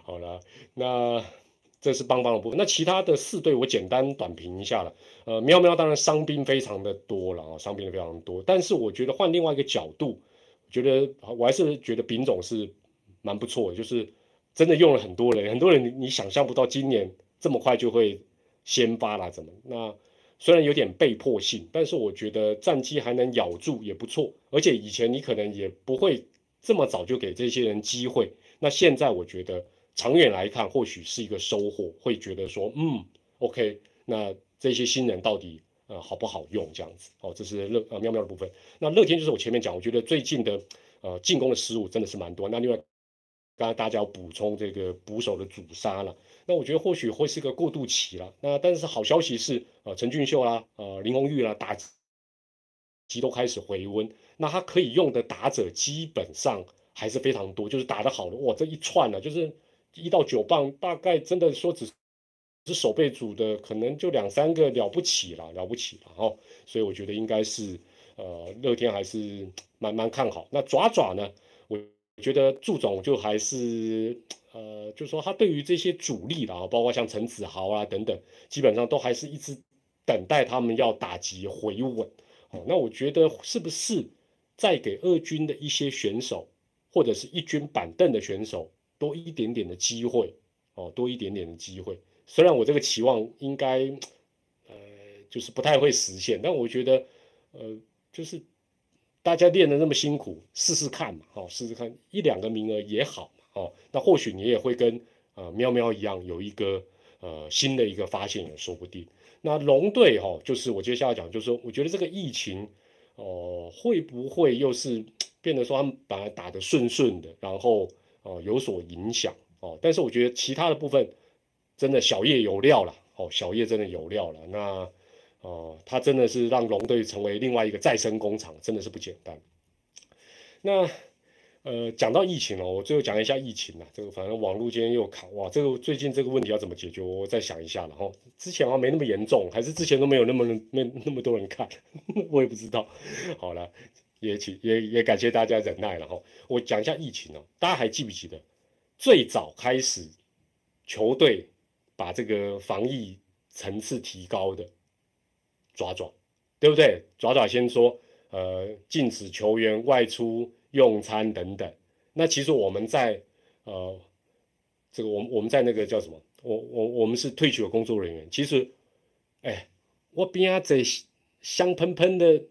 好了，那这是邦邦的部分，那其他的四队我简单短评一下了。呃，喵喵当然伤兵非常的多了啊，伤兵非常多，但是我觉得换另外一个角度，觉得我还是觉得丙总是蛮不错的，就是。真的用了很多人，很多人你你想象不到今年这么快就会先发了，怎么？那虽然有点被迫性，但是我觉得战机还能咬住也不错。而且以前你可能也不会这么早就给这些人机会，那现在我觉得长远来看或许是一个收获，会觉得说嗯，OK，那这些新人到底呃好不好用这样子？哦，这是乐呃喵喵的部分。那乐天就是我前面讲，我觉得最近的呃进攻的失误真的是蛮多。那另外。刚刚大家要补充这个捕手的阻杀了，那我觉得或许会是个过渡期了。那但是好消息是，呃，陈俊秀啦，呃，林红玉啦，打击都开始回温。那他可以用的打者基本上还是非常多，就是打得好的哇，这一串呢，就是一到九棒，大概真的说只是守备组的，可能就两三个了不起了，了不起了哦。所以我觉得应该是，呃，乐天还是蛮蛮看好。那爪爪呢，我觉得祝总就还是，呃，就是说他对于这些主力的啊，包括像陈子豪啊等等，基本上都还是一直等待他们要打击回稳。哦，那我觉得是不是再给二军的一些选手，或者是一军板凳的选手多一点点的机会？哦，多一点点的机会。虽然我这个期望应该，呃，就是不太会实现，但我觉得，呃，就是。大家练的那么辛苦，试试看嘛，哦，试试看一两个名额也好，哦，那或许你也会跟呃喵喵一样有一个呃新的一个发现也说不定。那龙队哈，就是我接下来讲，就是说我觉得这个疫情哦会不会又是变得说他们本来打得顺顺的，然后哦有所影响哦，但是我觉得其他的部分真的小叶有料了，哦，小叶真的有料了，那。哦，他真的是让龙队成为另外一个再生工厂，真的是不简单。那呃，讲到疫情哦，我最后讲一下疫情啊，这个反正网络今天又卡哇，这个最近这个问题要怎么解决，我再想一下了哈。之前好像没那么严重，还是之前都没有那么那那么多人看，我也不知道。好了，也请也也感谢大家忍耐了哈。我讲一下疫情哦，大家还记不记得最早开始球队把这个防疫层次提高的？爪爪，对不对？爪爪先说，呃，禁止球员外出用餐等等。那其实我们在，呃，这个我们我们在那个叫什么？我我我们是退休的工作人员。其实，哎，我边啊在香喷喷的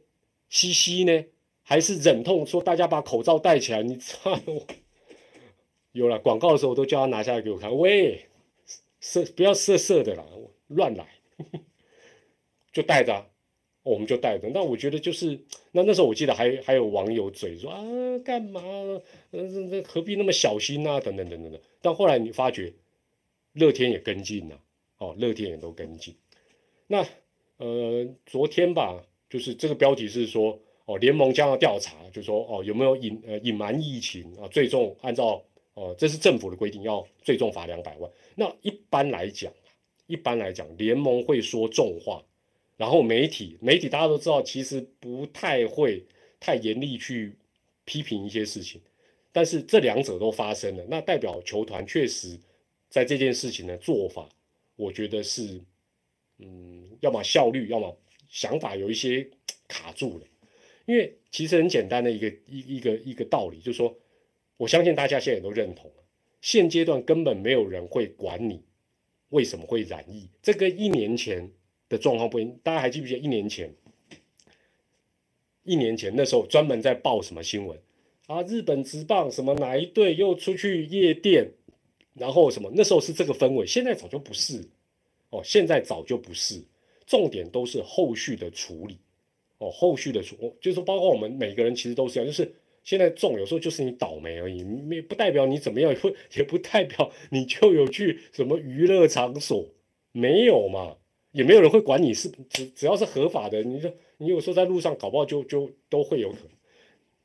嘻嘻呢，还是忍痛说大家把口罩戴起来。你操，有了广告的时候我都叫他拿下来给我看。喂，色不要色色的啦，乱来。就戴着，我们就带着。那我觉得就是，那那时候我记得还还有网友嘴说啊，干嘛？嗯，这何必那么小心啊？等等等等的。但后来你发觉，乐天也跟进了，哦，乐天也都跟进。那呃，昨天吧，就是这个标题是说，哦，联盟将要调查，就说哦，有没有隐呃隐瞒疫情啊？最终按照哦，这是政府的规定，要最终罚两百万。那一般来讲，一般来讲，联盟会说重话。然后媒体，媒体大家都知道，其实不太会太严厉去批评一些事情，但是这两者都发生了，那代表球团确实在这件事情的做法，我觉得是，嗯，要么效率，要么想法有一些卡住了，因为其实很简单的一个一一个一个道理，就是说，我相信大家现在也都认同现阶段根本没有人会管你为什么会染疫，这个一年前。的状况不一，大家还记不记得一年前？一年前那时候专门在报什么新闻啊？日本职棒什么哪一队又出去夜店，然后什么？那时候是这个氛围，现在早就不是哦，现在早就不是。重点都是后续的处理哦，后续的处，就是，包括我们每个人其实都是这样，就是现在中，有时候就是你倒霉而已，没不代表你怎么样，不也不代表你就有去什么娱乐场所，没有嘛，也没有人会管你是只只要是合法的，你说你有时候在路上搞不好就就都会有可能。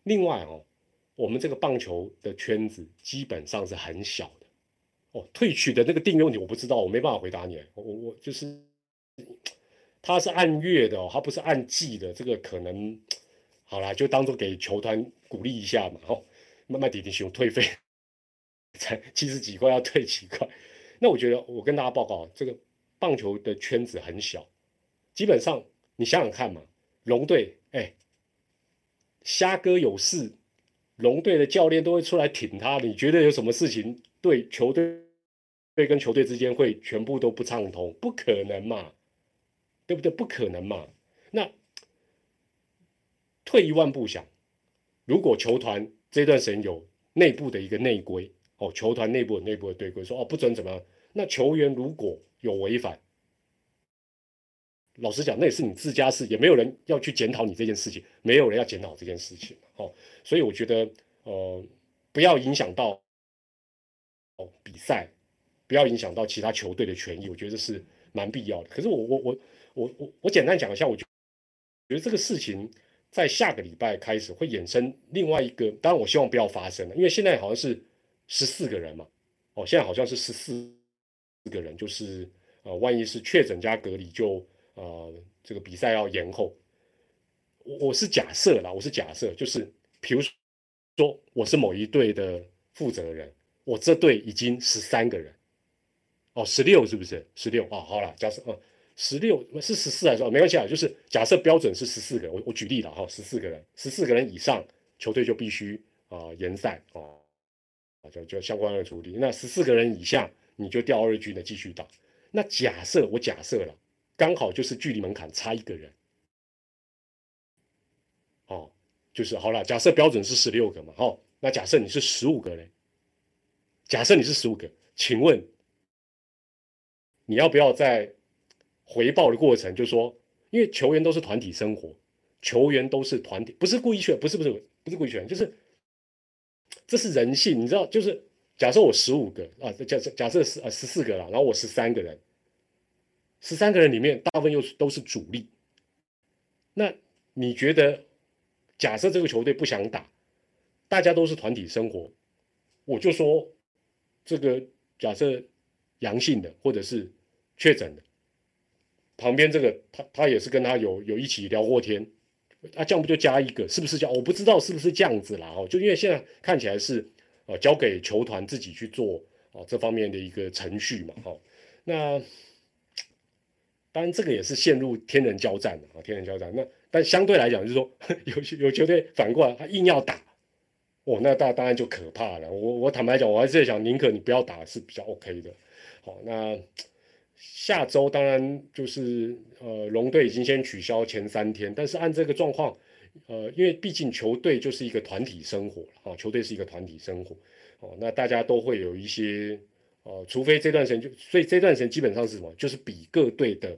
另外哦，我们这个棒球的圈子基本上是很小的。哦，退取的那个定义问题我不知道，我没办法回答你。我我就是，他是按月的哦，他不是按季的，这个可能好啦，就当做给球团鼓励一下嘛。哦，慢慢点点熊退费，才七十几块要退几块。那我觉得我跟大家报告，这个棒球的圈子很小，基本上你想想看嘛，龙队哎，虾哥有事，龙队的教练都会出来挺他，你觉得有什么事情？对球队队跟球队之间会全部都不畅通，不可能嘛，对不对？不可能嘛。那退一万步想，如果球团这段时间有内部的一个内规哦，球团内部有内部的队规说哦不准怎么样，那球员如果有违反，老实讲那也是你自家事，也没有人要去检讨你这件事情，没有人要检讨这件事情哦。所以我觉得呃不要影响到。比赛不要影响到其他球队的权益，我觉得是蛮必要的。可是我我我我我我简单讲一下，我觉觉得这个事情在下个礼拜开始会衍生另外一个，当然我希望不要发生了，因为现在好像是十四个人嘛，哦，现在好像是十四四个人，就是呃，万一是确诊加隔离，就呃这个比赛要延后。我我是假设啦，我是假设，就是比如说我是某一队的负责人。我这队已经十三个人，哦，十六是不是？十六啊，好了，假设，哦，十六是十四还是？哦，没关系啊，就是假设标准是十四个人，我我举例了哈，十四个人，十四个人以上，球队就必须啊延赛哦，啊就就相关的处理。那十四个人以下，你就调二军的继续打。那假设我假设了，刚好就是距离门槛差一个人，哦，就是好了，假设标准是十六个嘛，哦，那假设你是十五个人。假设你是十五个，请问你要不要在回报的过程，就说，因为球员都是团体生活，球员都是团体，不是故意选，不是不是不是故意选，就是这是人性，你知道，就是假设我十五个啊，假设假设十呃十四个了，然后我十三个人，十三个人里面大部分又都是主力，那你觉得，假设这个球队不想打，大家都是团体生活，我就说。这个假设阳性的或者是确诊的，旁边这个他他也是跟他有有一起聊过天，啊这样不就加一个是不是这样？我不知道是不是这样子啦哦，就因为现在看起来是呃交给球团自己去做啊这方面的一个程序嘛哈，那当然这个也是陷入天人交战啊天人交战，那但相对来讲就是说 有有球队反过来他硬要打。哦，那大当然就可怕了。我我坦白讲，我还是在想，宁可你不要打是比较 OK 的。好，那下周当然就是呃，龙队已经先取消前三天，但是按这个状况，呃，因为毕竟球队就是一个团体生活啊，球队是一个团体生活。哦，那大家都会有一些呃，除非这段时间就，所以这段时间基本上是什么？就是比各队的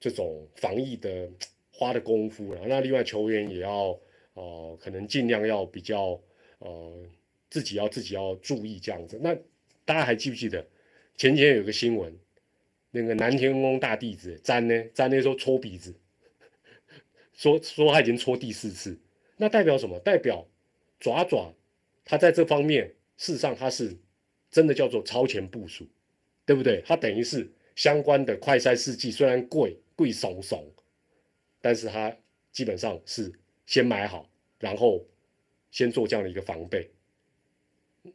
这种防疫的花的功夫了。那另外球员也要。哦，可能尽量要比较，呃，自己要自己要注意这样子。那大家还记不记得前几天有个新闻，那个南天宫大弟子詹呢？詹那时候搓鼻子，说说他已经搓第四次，那代表什么？代表爪爪他在这方面事实上他是真的叫做超前部署，对不对？他等于是相关的快筛试剂虽然贵贵怂怂，但是他基本上是。先买好，然后先做这样的一个防备。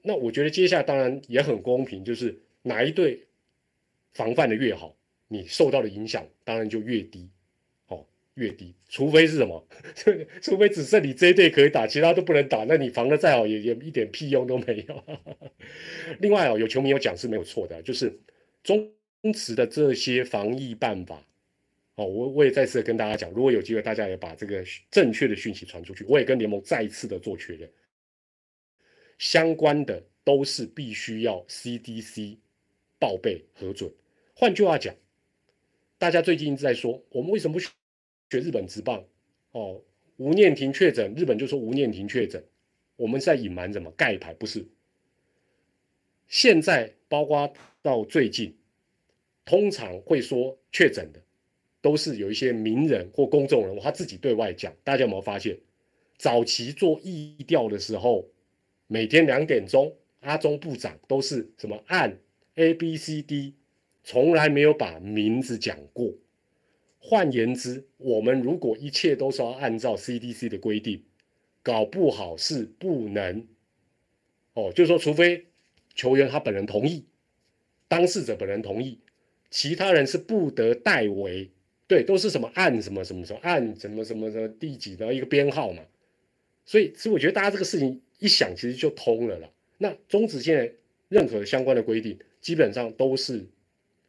那我觉得接下来当然也很公平，就是哪一队防范的越好，你受到的影响当然就越低，越低。除非是什么？除非只剩你这一队可以打，其他都不能打，那你防的再好也也一点屁用都没有。另外哦，有球迷有讲是没有错的，就是中持的这些防疫办法。哦，我我也再次跟大家讲，如果有机会，大家也把这个正确的讯息传出去。我也跟联盟再一次的做确认。相关的都是必须要 CDC 报备核准。换句话讲，大家最近一直在说，我们为什么不学日本直棒？哦，吴念庭确诊，日本就说吴念庭确诊，我们在隐瞒什么？盖牌不是。现在包括到最近，通常会说确诊的，都是有一些名人或公众人物他自己对外讲。大家有没有发现，早期做疫调的时候，每天两点钟，阿中部长都是什么按 A B C D。从来没有把名字讲过。换言之，我们如果一切都是要按照 CDC 的规定，搞不好是不能。哦，就是说，除非球员他本人同意，当事者本人同意，其他人是不得代为。对，都是什么按什么什么什么按什么什么的第几的一个编号嘛。所以，所以我觉得大家这个事情一想，其实就通了了。那中止现在任何相关的规定，基本上都是。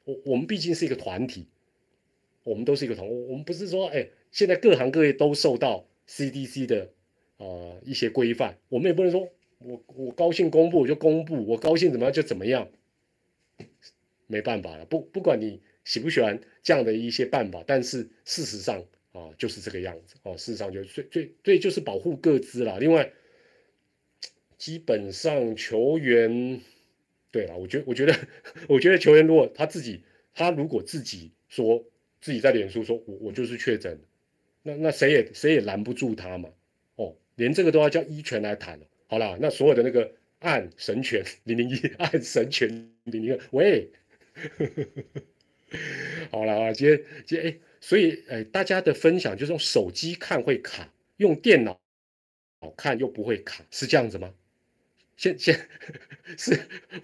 我我们毕竟是一个团体，我们都是一个同，我们不是说，哎，现在各行各业都受到 CDC 的呃一些规范，我们也不能说，我我高兴公布我就公布，我高兴怎么样就怎么样，没办法了，不不管你喜不喜欢这样的一些办法，但是事实上啊就是这个样子哦，事实上就最最最就是保护各自啦。另外，基本上球员。对了，我觉我觉得，我觉得球员如果他自己，他如果自己说自己在脸书说，我我就是确诊，那那谁也谁也拦不住他嘛。哦，连这个都要叫一拳来谈。好了，那所有的那个按神拳零零一，按神拳零零二，喂，好了啊，今天今天哎，所以哎，大家的分享就是用手机看会卡，用电脑看又不会卡，是这样子吗？现现是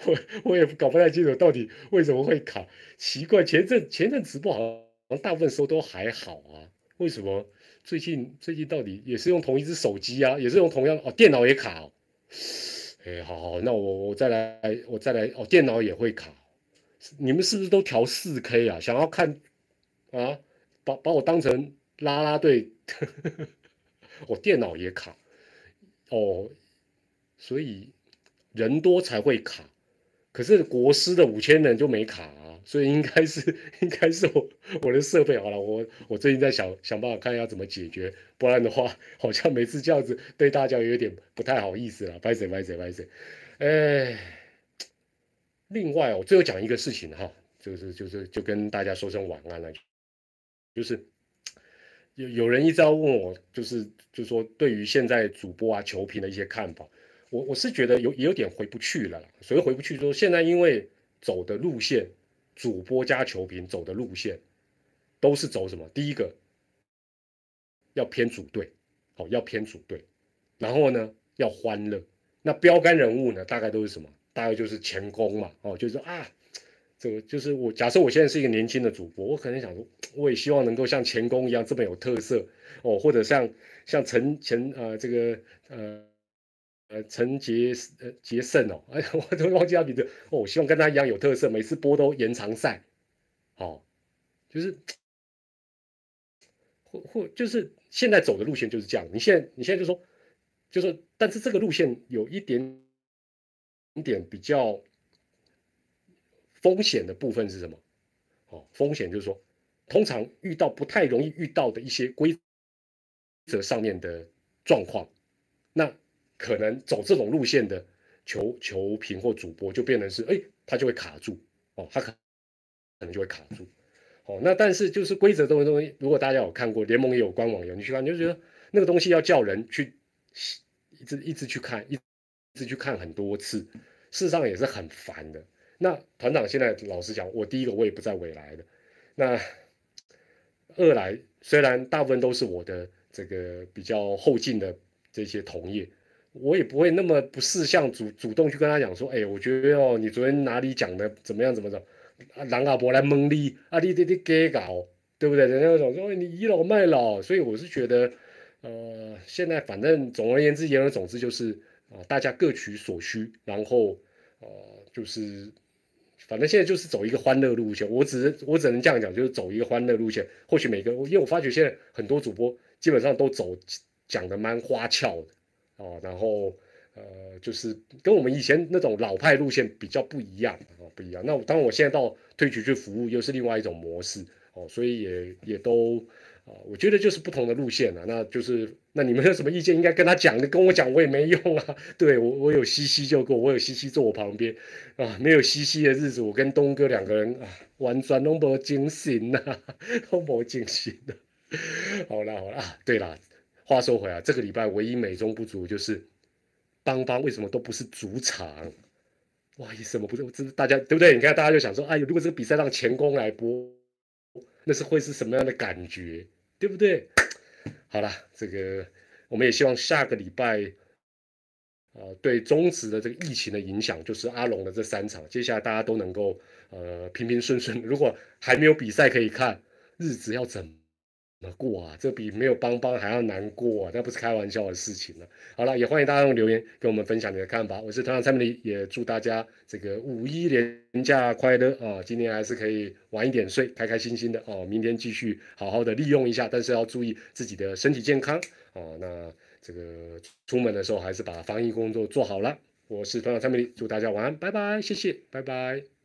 我我也搞不太清楚到底为什么会卡，奇怪，前阵前阵直播好大部分时候都还好啊，为什么？最近最近到底也是用同一只手机啊，也是用同样哦，电脑也卡哦，哎，好好，那我我再来我再来哦，电脑也会卡，你们是不是都调四 K 啊？想要看啊，把把我当成拉拉队，我电脑也卡。哦，所以。人多才会卡，可是国师的五千人就没卡啊，所以应该是 应该是我我的设备好了，我我最近在想想办法看要怎么解决，不然的话好像每次这样子对大家有点不太好意思了，拜谁拜谁拜谁，哎，另外我最后讲一个事情哈，就是就是就跟大家说声晚安了，就是有有人一直要问我，就是就说对于现在主播啊球评的一些看法。我我是觉得有也有点回不去了，所以回不去说现在因为走的路线，主播加球评走的路线，都是走什么？第一个要偏组队，好要偏组队，然后呢要欢乐，那标杆人物呢大概都是什么？大概就是前功嘛，哦就是啊，这个就是我假设我现在是一个年轻的主播，我可能想说，我也希望能够像前功一样这么有特色哦，或者像像陈前呃这个呃。呃，陈杰呃杰胜哦，哎，我怎么忘记他名字？哦，我希望跟他一样有特色，每次播都延长赛，哦，就是或或就是现在走的路线就是这样。你现在你现在就说，就说，但是这个路线有一点点比较风险的部分是什么？哦，风险就是说，通常遇到不太容易遇到的一些规则上面的状况，那。可能走这种路线的球球评或主播就变成是，哎，他就会卡住哦，他可可能就会卡住哦。那但是就是规则这种东西，如果大家有看过，联盟也有官网有，你去看你就觉得那个东西要叫人去一直一直去看，一直去看很多次，事实上也是很烦的。那团长现在老实讲，我第一个我也不在未来的，那二来虽然大部分都是我的这个比较后进的这些同业。我也不会那么不识相主主动去跟他讲说，哎，我觉得哦，你昨天哪里讲的怎么样怎么着？啊，狼阿伯来蒙你，啊，你你你给搞，对不对？人家总说你倚老卖老，所以我是觉得，呃，现在反正总而言之言而总之就是啊，大家各取所需，然后呃，就是反正现在就是走一个欢乐路线。我只是我只能这样讲，就是走一个欢乐路线。或许每个，因为我发觉现在很多主播基本上都走讲的蛮花俏的。哦，然后呃，就是跟我们以前那种老派路线比较不一样哦，不一样。那当我现在到推举去服务，又是另外一种模式哦，所以也也都啊，我觉得就是不同的路线啊。那就是那你们有什么意见，应该跟他讲的，跟我讲我也没用啊。对我我有西西就够，我有西西坐我旁边啊，没有西西的日子，我跟东哥两个人啊，完全都没惊醒呐，都没惊醒的。好啦好啦，对啦，话说回来，这个礼拜唯一美中不足就是。邦邦为什么都不是主场？哇，什么不是？这大家对不对？你看，大家就想说，哎，如果这个比赛让前攻来播，那是会是什么样的感觉？对不对？好了，这个我们也希望下个礼拜，啊，对中职的这个疫情的影响，就是阿龙的这三场，接下来大家都能够呃平平顺顺。如果还没有比赛可以看，日子要怎？怎么过啊？这比没有帮帮还要难过！那不是开玩笑的事情了。好了，也欢迎大家用留言跟我们分享你的看法。我是团长蔡明，也祝大家这个五一连假快乐啊！今天还是可以晚一点睡，开开心心的哦。明天继续好好的利用一下，但是要注意自己的身体健康哦。那这个出门的时候还是把防疫工作做好了。我是团长蔡明，祝大家晚安，拜拜，谢谢，拜拜。